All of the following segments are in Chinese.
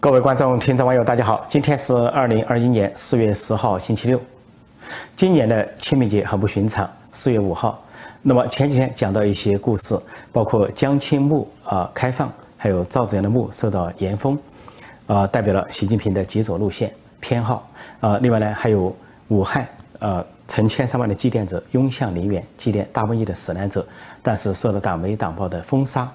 各位观众、听众、网友，大家好！今天是二零二一年四月十号，星期六。今年的清明节很不寻常，四月五号。那么前几天讲到一些故事，包括江青墓啊开放，还有赵子阳的墓受到严封，啊，代表了习近平的极左路线偏好。啊，另外呢，还有武汉，呃，成千上万的祭奠者涌向陵园祭奠大瘟疫的死难者，但是受到党媒党报的封杀。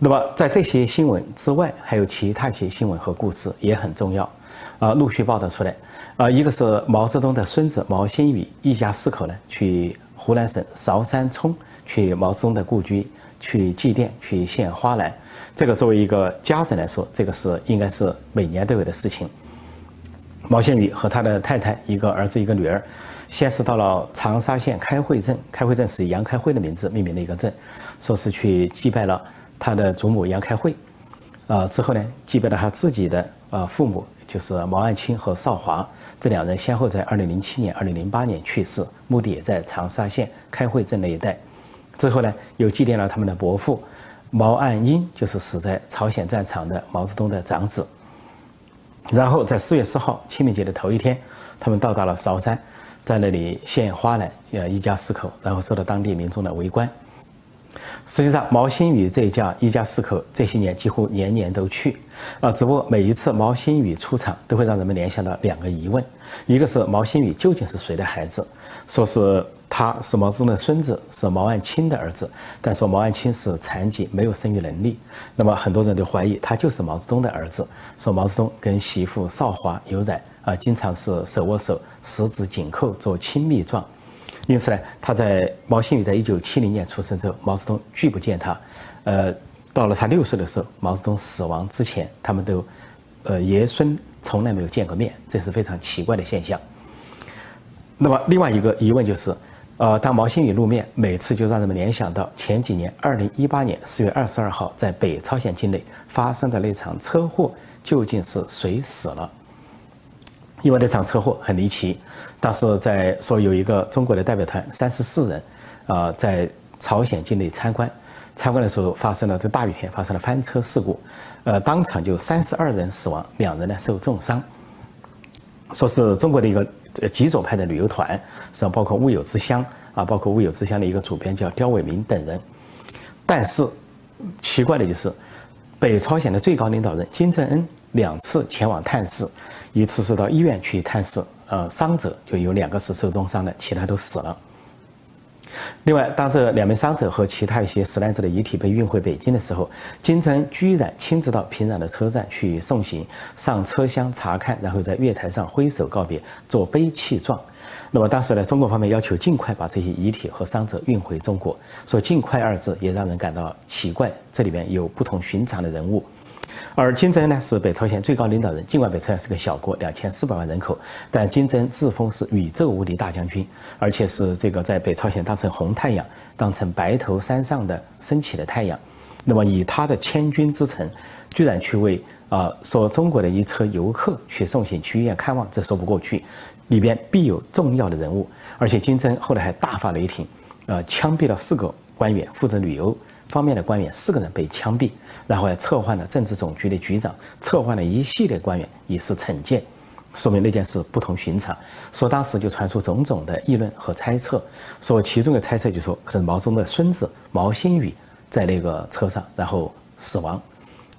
那么，在这些新闻之外，还有其他一些新闻和故事也很重要，啊，陆续报道出来，啊，一个是毛泽东的孙子毛新宇一家四口呢，去湖南省韶山冲去毛泽东的故居去祭奠、去献花篮，这个作为一个家长来说，这个是应该是每年都有的事情。毛新宇和他的太太一个儿子一个女儿，先是到了长沙县开会镇，开会镇是杨开慧的名字命名的一个镇，说是去祭拜了。他的祖母杨开慧，啊，之后呢，祭拜了他自己的啊父母，就是毛岸青和邵华，这两人先后在二零零七年、二零零八年去世，墓地也在长沙县开慧镇那一带。之后呢，又祭奠了他们的伯父毛岸英，就是死在朝鲜战场的毛泽东的长子。然后在四月四号清明节的头一天，他们到达了韶山，在那里献花篮，呃，一家四口，然后受到当地民众的围观。实际上，毛新宇这一家一家四口这些年几乎年年都去，啊，只不过每一次毛新宇出场，都会让人们联想到两个疑问：一个是毛新宇究竟是谁的孩子？说是他是毛泽东的孙子，是毛岸青的儿子，但说毛岸青是残疾，没有生育能力。那么很多人都怀疑他就是毛泽东的儿子。说毛泽东跟媳妇邵华有染，啊，经常是手握手，十指紧扣做亲密状。因此呢，他在毛新宇在一九七零年出生之后，毛泽东拒不见他。呃，到了他六岁的时候，毛泽东死亡之前，他们都，呃，爷孙从来没有见过面，这是非常奇怪的现象。那么另外一个疑问就是，呃，当毛新宇露面，每次就让人们联想到前几年二零一八年四月二十二号在北朝鲜境内发生的那场车祸，究竟是谁死了？因为那场车祸很离奇，当时在说有一个中国的代表团三十四人，啊，在朝鲜境内参观，参观的时候发生了这大雨天发生了翻车事故，呃，当场就三十二人死亡，两人呢受重伤。说是中国的一个极左派的旅游团，是包括乌有之乡啊，包括乌有之乡的一个主编叫刁伟民等人，但是奇怪的就是，北朝鲜的最高领导人金正恩。两次前往探视，一次是到医院去探视，呃，伤者就有两个是受重伤的，其他都死了。另外，当这两名伤者和其他一些死难者的遗体被运回北京的时候，金城居然亲自到平壤的车站去送行，上车厢查看，然后在月台上挥手告别，做悲泣状。那么当时呢，中国方面要求尽快把这些遗体和伤者运回中国，说“尽快”二字也让人感到奇怪，这里面有不同寻常的人物。而金正呢是北朝鲜最高领导人，尽管北朝鲜是个小国，两千四百万人口，但金正自封是宇宙无敌大将军，而且是这个在北朝鲜当成红太阳，当成白头山上的升起的太阳。那么以他的千军之城，居然去为啊说中国的一车游客去送行去医院看望，这说不过去，里边必有重要的人物。而且金正后来还大发雷霆，呃，枪毙了四个官员，负责旅游。方面的官员四个人被枪毙，然后还撤换了政治总局的局长，撤换了一系列官员以示惩戒，说明那件事不同寻常。说当时就传出种种的议论和猜测，说其中的猜测就说可能毛泽东的孙子毛新宇在那个车上然后死亡，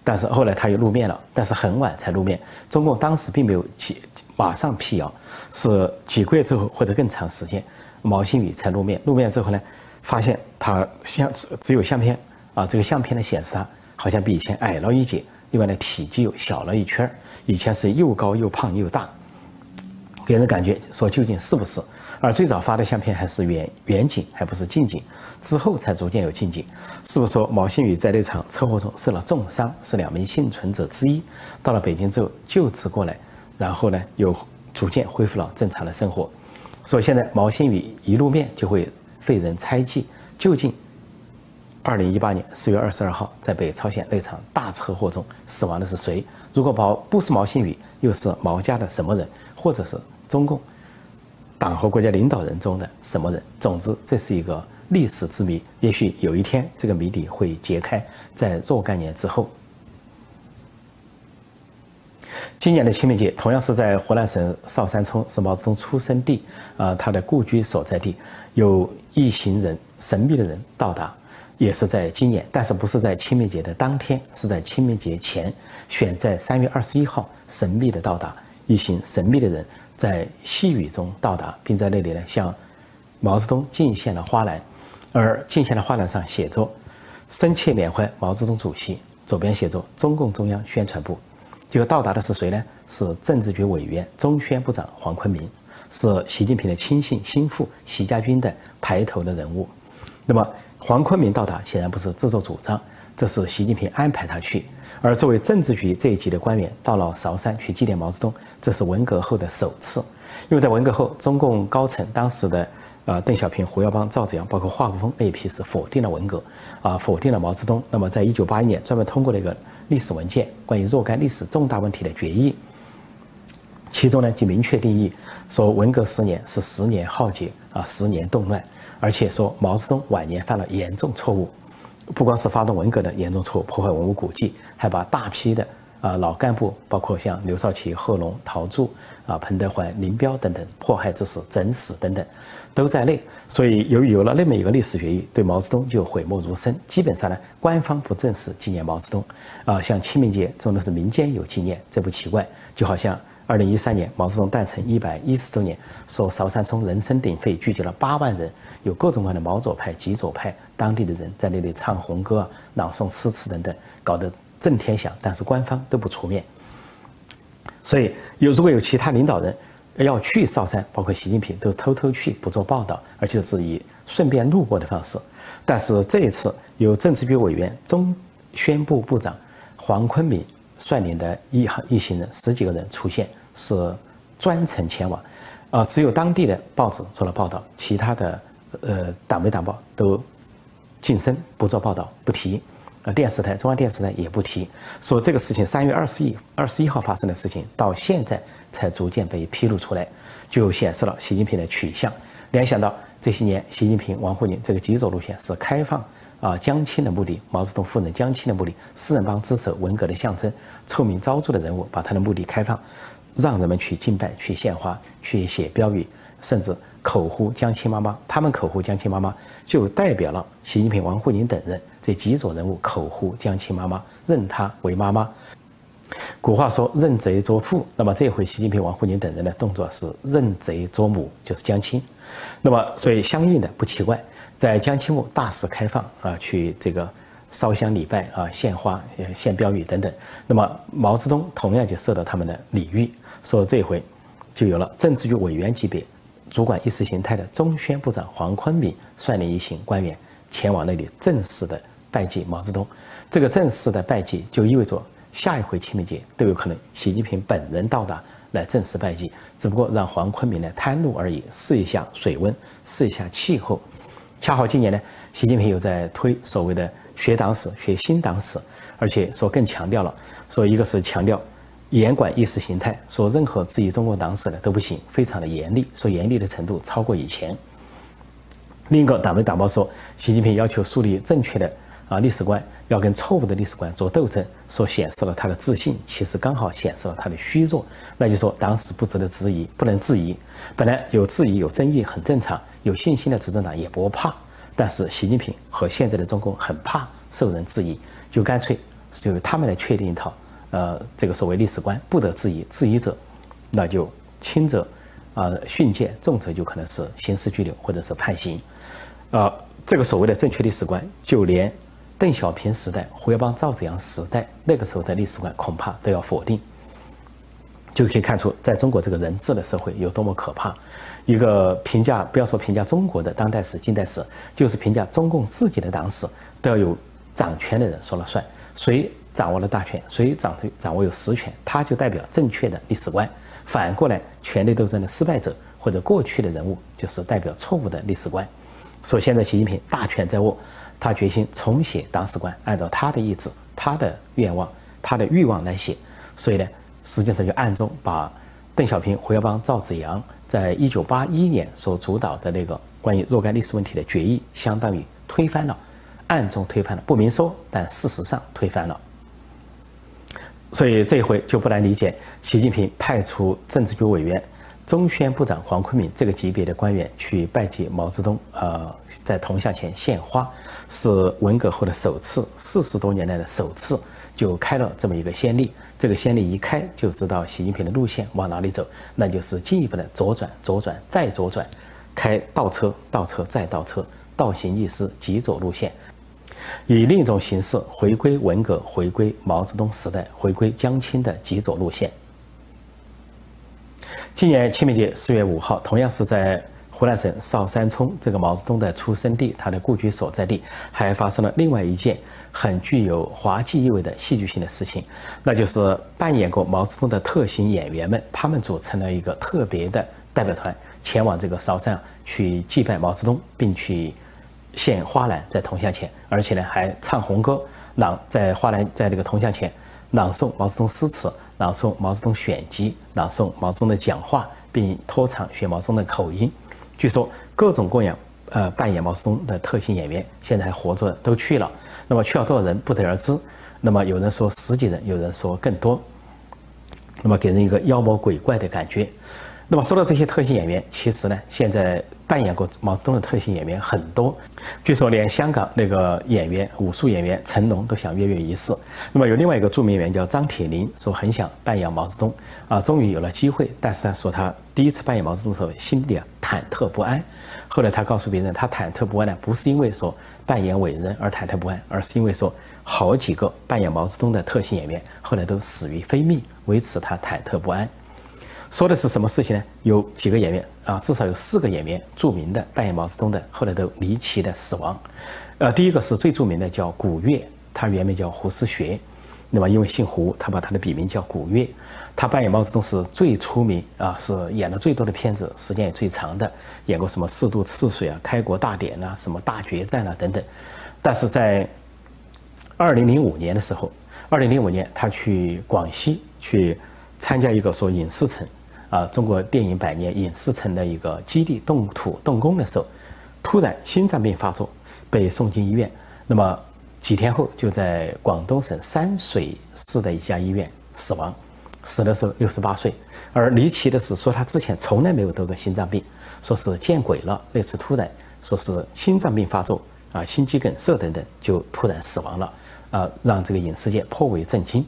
但是后来他又露面了，但是很晚才露面，中共当时并没有几马上辟谣，是几个月之后或者更长时间，毛新宇才露面。露面之后呢？发现他相只有相片啊，这个相片呢显示他好像比以前矮了一截，另外呢体积又小了一圈儿，以前是又高又胖又大，给人感觉说究竟是不是？而最早发的相片还是远远景，还不是近景，之后才逐渐有近景，是不是说毛新宇在那场车祸中受了重伤，是两名幸存者之一？到了北京之后救治过来，然后呢又逐渐恢复了正常的生活，所以现在毛新宇一露面就会。被人猜忌，究竟二零一八年四月二十二号在北朝鲜那场大车祸中死亡的是谁？如果毛不是毛新宇，又是毛家的什么人，或者是中共党和国家领导人中的什么人？总之，这是一个历史之谜。也许有一天这个谜底会揭开，在若干年之后。今年的清明节同样是在湖南省韶山村，是毛泽东出生地，啊，他的故居所在地，有一行人神秘的人到达，也是在今年，但是不是在清明节的当天，是在清明节前，选在三月二十一号，神秘的到达，一行神秘的人在细雨中到达，并在那里呢向毛泽东敬献了花篮，而敬献的花篮上写着“深切缅怀毛泽东主席”，左边写着“中共中央宣传部”。结果到达的是谁呢？是政治局委员、中宣部长黄坤明，是习近平的亲信心腹习家军的排头的人物。那么黄坤明到达显然不是自作主张，这是习近平安排他去。而作为政治局这一级的官员到了韶山去纪念毛泽东，这是文革后的首次。因为在文革后，中共高层当时的呃邓小平、胡耀邦、赵紫阳，包括华国锋那一批是否定了文革，啊否定了毛泽东。那么在一九八一年专门通过了一个。历史文件关于若干历史重大问题的决议，其中呢就明确定义说，文革十年是十年浩劫啊，十年动乱，而且说毛泽东晚年犯了严重错误，不光是发动文革的严重错误，破坏文物古迹，还把大批的啊老干部，包括像刘少奇、贺龙、陶铸啊、彭德怀、林彪等等迫害致死、整死等等。都在内，所以由于有了那么一个历史决议，对毛泽东就讳莫如深。基本上呢，官方不正式纪念毛泽东，啊，像清明节这种都是民间有纪念，这不奇怪。就好像二零一三年毛泽东诞辰一百一十周年，说韶山村人声鼎沸，聚集了八万人，有各种各样的毛左派、极左派当地的人在那里唱红歌、朗诵诗词等等，搞得震天响，但是官方都不出面。所以有如果有其他领导人。要去韶山，包括习近平都偷偷去，不做报道，而且是以顺便路过的方式。但是这一次，由政治局委员、中宣部部长黄坤明率领的一行一行人十几个人出现，是专程前往。啊，只有当地的报纸做了报道，其他的呃党媒党报都晋升不做报道，不提。呃，电视台中央电视台也不提，说这个事情三月二十一二十一号发生的事情，到现在才逐渐被披露出来，就显示了习近平的取向。联想到这些年，习近平、王沪宁这个极左路线是开放啊江青的目的，毛泽东夫人江青的目的，四人帮之首文革的象征，臭名昭著的人物，把他的目的开放，让人们去敬拜、去献花、去写标语，甚至口呼江青妈妈。他们口呼江青妈妈，就代表了习近平、王沪宁等人。这几组人物口呼江青妈妈，认她为妈妈。古话说认贼作父，那么这回习近平、王沪宁等人的动作是认贼作母，就是江青。那么所以相应的不奇怪，在江青墓大肆开放啊，去这个烧香礼拜啊，献花、献标语等等。那么毛泽东同样就受到他们的礼遇，说这回就有了政治局委员级别主管意识形态的中宣部长黄坤明率领一行官员前往那里正式的。拜祭毛泽东，这个正式的拜祭就意味着下一回清明节都有可能习近平本人到达来正式拜祭，只不过让黄坤明来探路而已，试一下水温，试一下气候。恰好今年呢，习近平有在推所谓的学党史、学新党史，而且说更强调了，说一个是强调严管意识形态，说任何质疑中国党史的都不行，非常的严厉，说严厉的程度超过以前。另一个党媒党报说，习近平要求树立正确的。啊，历史观要跟错误的历史观做斗争，所显示了他的自信，其实刚好显示了他的虚弱。那就说当时不值得质疑，不能质疑。本来有质疑、有争议很正常，有信心的执政党也不怕。但是习近平和现在的中共很怕受人质疑，就干脆是由他们来确定一套，呃，这个所谓历史观不得质疑，质疑者那就轻者啊训诫，重者就可能是刑事拘留或者是判刑。啊，这个所谓的正确历史观，就连。邓小平时代、胡耀邦、赵紫阳时代，那个时候的历史观恐怕都要否定，就可以看出，在中国这个人治的社会有多么可怕。一个评价，不要说评价中国的当代史、近代史，就是评价中共自己的党史，都要有掌权的人说了算。谁掌握了大权，谁掌掌握有实权，他就代表正确的历史观。反过来，权力斗争的失败者或者过去的人物，就是代表错误的历史观。所以现在习近平大权在握。他决心重写党史观，按照他的意志、他的愿望、他的欲望来写，所以呢，实际上就暗中把邓小平、胡耀邦、赵紫阳在一九八一年所主导的那个关于若干历史问题的决议，相当于推翻了，暗中推翻了，不明说，但事实上推翻了。所以这一回就不难理解，习近平派出政治局委员、中宣部长黄坤明这个级别的官员去拜祭毛泽东，呃，在铜像前献花，是文革后的首次，四十多年来的首次，就开了这么一个先例。这个先例一开，就知道习近平的路线往哪里走，那就是进一步的左转、左转再左转，开倒车、倒车再倒车，倒行逆施，极左路线。以另一种形式回归文革，回归毛泽东时代，回归江青的极左路线。今年清明节四月五号，同样是在湖南省韶山村这个毛泽东的出生地，他的故居所在地，还发生了另外一件很具有滑稽意味的戏剧性的事情，那就是扮演过毛泽东的特型演员们，他们组成了一个特别的代表团，前往这个韶山去祭拜毛泽东，并去。献花篮在铜像前，而且呢还唱红歌，朗在花篮在这个铜像前朗诵毛泽东诗词，朗诵毛泽东选集，朗诵毛泽东的讲话，并拖长学毛泽东的口音。据说各种各样呃扮演毛泽东的特型演员现在还活着都去了，那么去了多少人不得而知。那么有人说十几人，有人说更多，那么给人一个妖魔鬼怪的感觉。那么说到这些特型演员，其实呢现在。扮演过毛泽东的特型演员很多，据说连香港那个演员武术演员成龙都想跃跃一试。那么有另外一个著名演员叫张铁林，说很想扮演毛泽东，啊，终于有了机会。但是他说他第一次扮演毛泽东的时候，心里啊忐忑不安。后来他告诉别人，他忐忑不安呢，不是因为说扮演伟人而忐忑不安，而是因为说好几个扮演毛泽东的特型演员后来都死于非命，为此他忐忑不安。说的是什么事情呢？有几个演员啊，至少有四个演员，著名的扮演毛泽东的，后来都离奇的死亡。呃，第一个是最著名的，叫古月，他原名叫胡思学，那么因为姓胡，他把他的笔名叫古月。他扮演毛泽东是最出名啊，是演了最多的片子，时间也最长的，演过什么《四渡赤水》啊，《开国大典》啊，什么大决战啊等等。但是在二零零五年的时候，二零零五年他去广西去参加一个说影视城。啊，中国电影百年影视城的一个基地动土动工的时候，突然心脏病发作，被送进医院。那么几天后，就在广东省山水市的一家医院死亡，死的时候六十八岁。而离奇的是，说他之前从来没有得过心脏病，说是见鬼了。那次突然说是心脏病发作啊，心肌梗塞等等，就突然死亡了，啊，让这个影视界颇为震惊。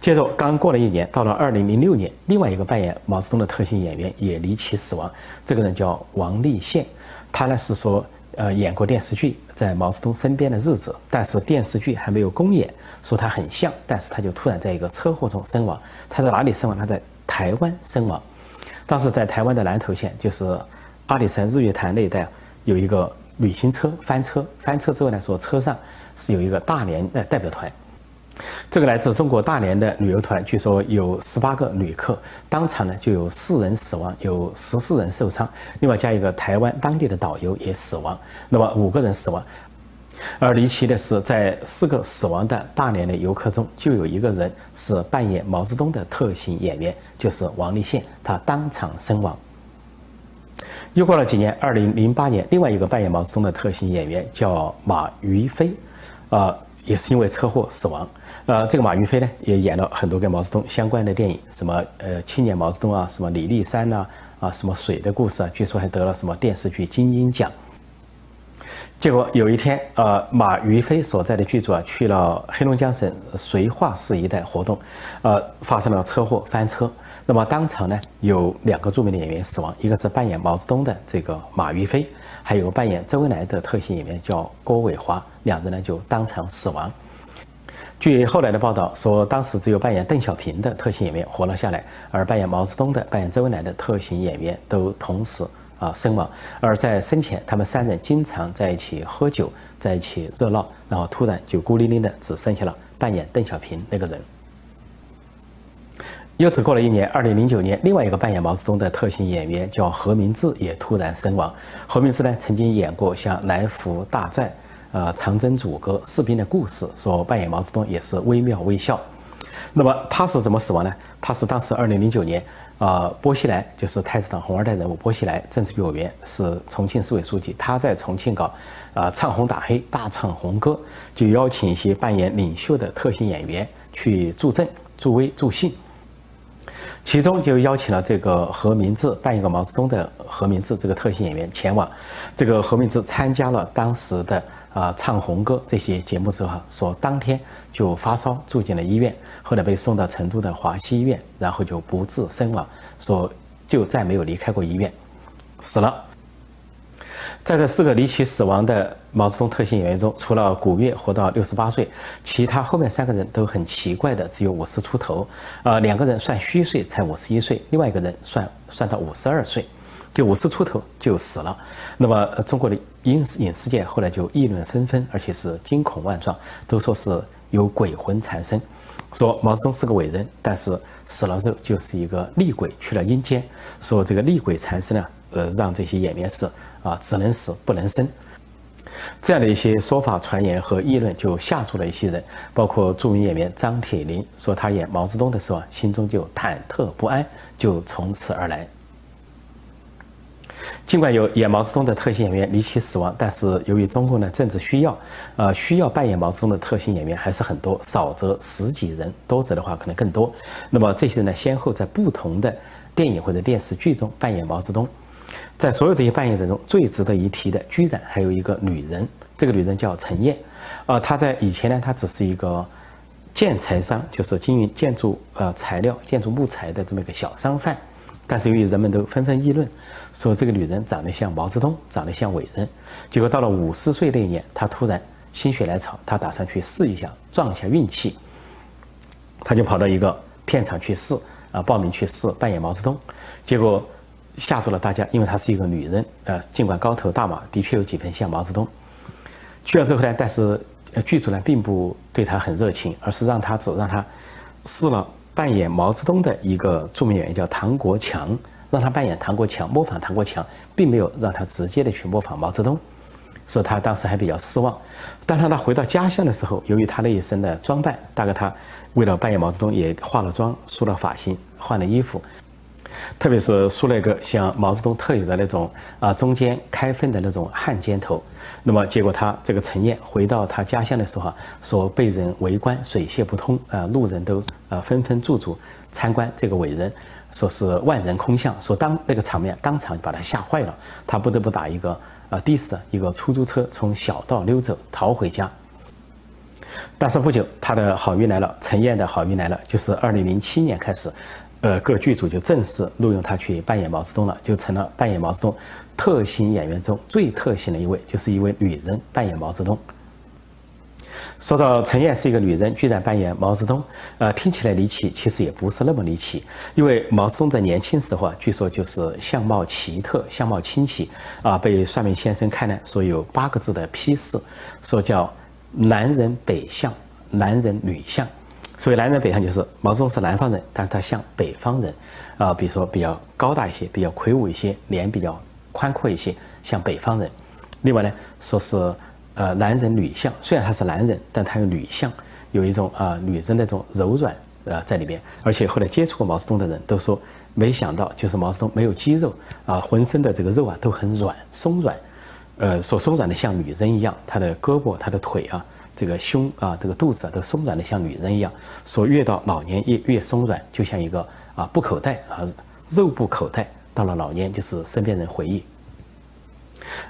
接着，刚过了一年，到了二零零六年，另外一个扮演毛泽东的特型演员也离奇死亡。这个人叫王立宪，他呢是说，呃，演过电视剧《在毛泽东身边的日子》，但是电视剧还没有公演，说他很像，但是他就突然在一个车祸中身亡。他在哪里身亡？他在台湾身亡。当时在台湾的南投县，就是阿里山日月潭那一带，有一个旅行车翻车，翻车之后呢，说车上是有一个大连的代表团。这个来自中国大连的旅游团，据说有十八个旅客，当场呢就有四人死亡，有十四人受伤，另外加一个台湾当地的导游也死亡，那么五个人死亡。而离奇的是，在四个死亡的大连的游客中，就有一个人是扮演毛泽东的特型演员，就是王立宪，他当场身亡。又过了几年，二零零八年，另外一个扮演毛泽东的特型演员叫马于飞，啊，也是因为车祸死亡。呃，这个马云飞呢，也演了很多跟毛泽东相关的电影，什么呃青年毛泽东啊，什么李立三呐，啊什么水的故事啊，据说还得了什么电视剧金鹰奖。结果有一天，呃，马云飞所在的剧组啊，去了黑龙江省绥化市一带活动，呃，发生了车祸翻车。那么当场呢，有两个著名的演员死亡，一个是扮演毛泽东的这个马云飞，还有扮演周恩来的特型演员叫郭伟华，两人呢就当场死亡。据后来的报道说，当时只有扮演邓小平的特型演员活了下来，而扮演毛泽东的、扮演周恩来的特型演员都同时啊身亡。而在生前，他们三人经常在一起喝酒，在一起热闹，然后突然就孤零零的只剩下了扮演邓小平那个人。又只过了一年，二零零九年，另外一个扮演毛泽东的特型演员叫何明志也突然身亡。何明志呢，曾经演过像《来福大寨》。呃，长征组歌士兵的故事，说扮演毛泽东也是惟妙惟肖。那么他是怎么死亡呢？他是当时二零零九年，啊，薄熙来就是太子党红二代人物，薄熙来政治局委员，是重庆市委书记，他在重庆搞啊唱红打黑，大唱红歌，就邀请一些扮演领袖的特型演员去助阵、助威、助兴。其中就邀请了这个何明志扮演个毛泽东的何明志这个特型演员前往。这个何明志参加了当时的啊唱红歌这些节目之后，说当天就发烧住进了医院，后来被送到成都的华西医院，然后就不治身亡，说就再没有离开过医院，死了。在这四个离奇死亡的毛泽东特型演员中，除了古月活到六十八岁，其他后面三个人都很奇怪的，只有五十出头。呃，两个人算虚岁才五十一岁，另外一个人算算到五十二岁，就五十出头就死了。那么中国的影视影视界后来就议论纷纷，而且是惊恐万状，都说是有鬼魂缠身，说毛泽东是个伟人，但是死了之后就是一个厉鬼去了阴间，说这个厉鬼缠身呢，呃，让这些演员是。啊，只能死不能生，这样的一些说法、传言和议论就吓住了一些人，包括著名演员张铁林说他演毛泽东的时候啊心中就忐忑不安，就从此而来。尽管有演毛泽东的特型演员离奇死亡，但是由于中共的政治需要，呃，需要扮演毛泽东的特型演员还是很多，少则十几人，多则的话可能更多。那么这些人呢，先后在不同的电影或者电视剧中扮演毛泽东。在所有这些扮演者中，最值得一提的，居然还有一个女人。这个女人叫陈燕，呃，她在以前呢，她只是一个建材商，就是经营建筑呃材料、建筑木材的这么一个小商贩。但是由于人们都纷纷议论，说这个女人长得像毛泽东，长得像伟人。结果到了五十岁那一年，她突然心血来潮，她打算去试一下，撞一下运气。她就跑到一个片场去试，啊，报名去试扮演毛泽东，结果。吓住了大家，因为她是一个女人，呃，尽管高头大马，的确有几分像毛泽东。去了之后呢，但是剧组呢并不对她很热情，而是让她只让她试了扮演毛泽东的一个著名演员叫唐国强，让他扮演唐国强，模仿唐国强，并没有让他直接的去模仿毛泽东，所以他当时还比较失望。当他回到家乡的时候，由于他那一身的装扮，大概他为了扮演毛泽东也化了妆、梳了发型、换了衣服。特别是梳了一个像毛泽东特有的那种啊中间开分的那种汉奸头，那么结果他这个陈燕回到他家乡的时候，说被人围观水泄不通啊，路人都啊纷纷驻足参观这个伟人，说是万人空巷，说当那个场面当场把他吓坏了，他不得不打一个啊的士一个出租车从小道溜走逃回家。但是不久他的好运来了，陈燕的好运来了，就是二零零七年开始。呃，各剧组就正式录用他去扮演毛泽东了，就成了扮演毛泽东特型演员中最特型的一位，就是一位女人扮演毛泽东。说到陈燕是一个女人，居然扮演毛泽东，呃，听起来离奇，其实也不是那么离奇，因为毛泽东在年轻时候啊，据说就是相貌奇特，相貌清奇啊，被算命先生看呢，说有八个字的批示，说叫男人北相，男人女相。所以南人北上就是毛泽东是南方人，但是他像北方人，啊，比如说比较高大一些，比较魁梧一些，脸比较宽阔一些，像北方人。另外呢，说是呃男人女相，虽然他是男人，但他有女相，有一种啊女人那种柔软呃在里边。而且后来接触过毛泽东的人都说，没想到就是毛泽东没有肌肉啊，浑身的这个肉啊都很软松软，呃，所松软的像女人一样，他的胳膊他的腿啊。这个胸啊，这个肚子啊，都松软的像女人一样。说越到老年越越松软，就像一个啊布口袋啊，肉布口袋。到了老年，就是身边人回忆。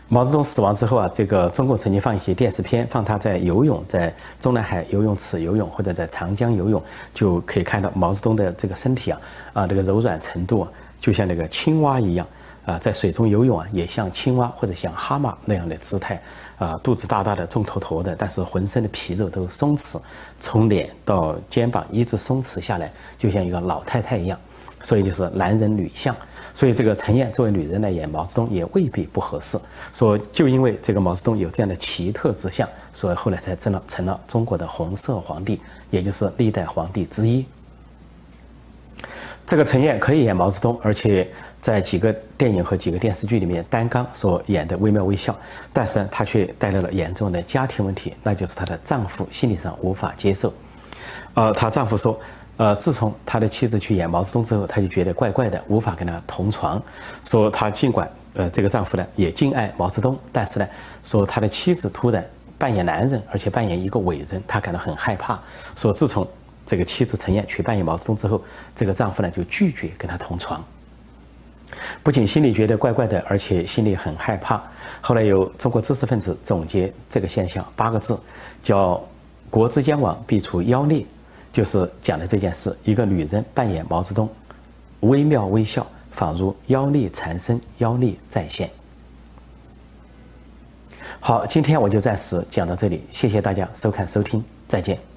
毛泽东死亡之后啊，这个中共曾经放一些电视片，放他在游泳，在中南海游泳池游泳，或者在长江游泳，就可以看到毛泽东的这个身体啊啊，这个柔软程度啊，就像那个青蛙一样。啊，在水中游泳啊，也像青蛙或者像蛤蟆那样的姿态，啊，肚子大大的、重头头的，但是浑身的皮肉都松弛，从脸到肩膀一直松弛下来，就像一个老太太一样。所以就是男人女相。所以这个陈燕作为女人来演毛泽东也未必不合适。说就因为这个毛泽东有这样的奇特之相，所以后来才成了成了中国的红色皇帝，也就是历代皇帝之一。这个陈燕可以演毛泽东，而且。在几个电影和几个电视剧里面担纲所演的微妙微笑，但是呢，她却带来了严重的家庭问题，那就是她的丈夫心理上无法接受。呃，她丈夫说，呃，自从他的妻子去演毛泽东之后，他就觉得怪怪的，无法跟他同床。说他尽管呃这个丈夫呢也敬爱毛泽东，但是呢，说他的妻子突然扮演男人，而且扮演一个伟人，他感到很害怕。说自从。这个妻子陈燕去扮演毛泽东之后，这个丈夫呢就拒绝跟她同床。不仅心里觉得怪怪的，而且心里很害怕。后来有中国知识分子总结这个现象八个字，叫“国之将亡，必出妖孽”，就是讲的这件事。一个女人扮演毛泽东，微妙微笑，仿如妖孽缠身，妖孽再现。好，今天我就暂时讲到这里，谢谢大家收看收听，再见。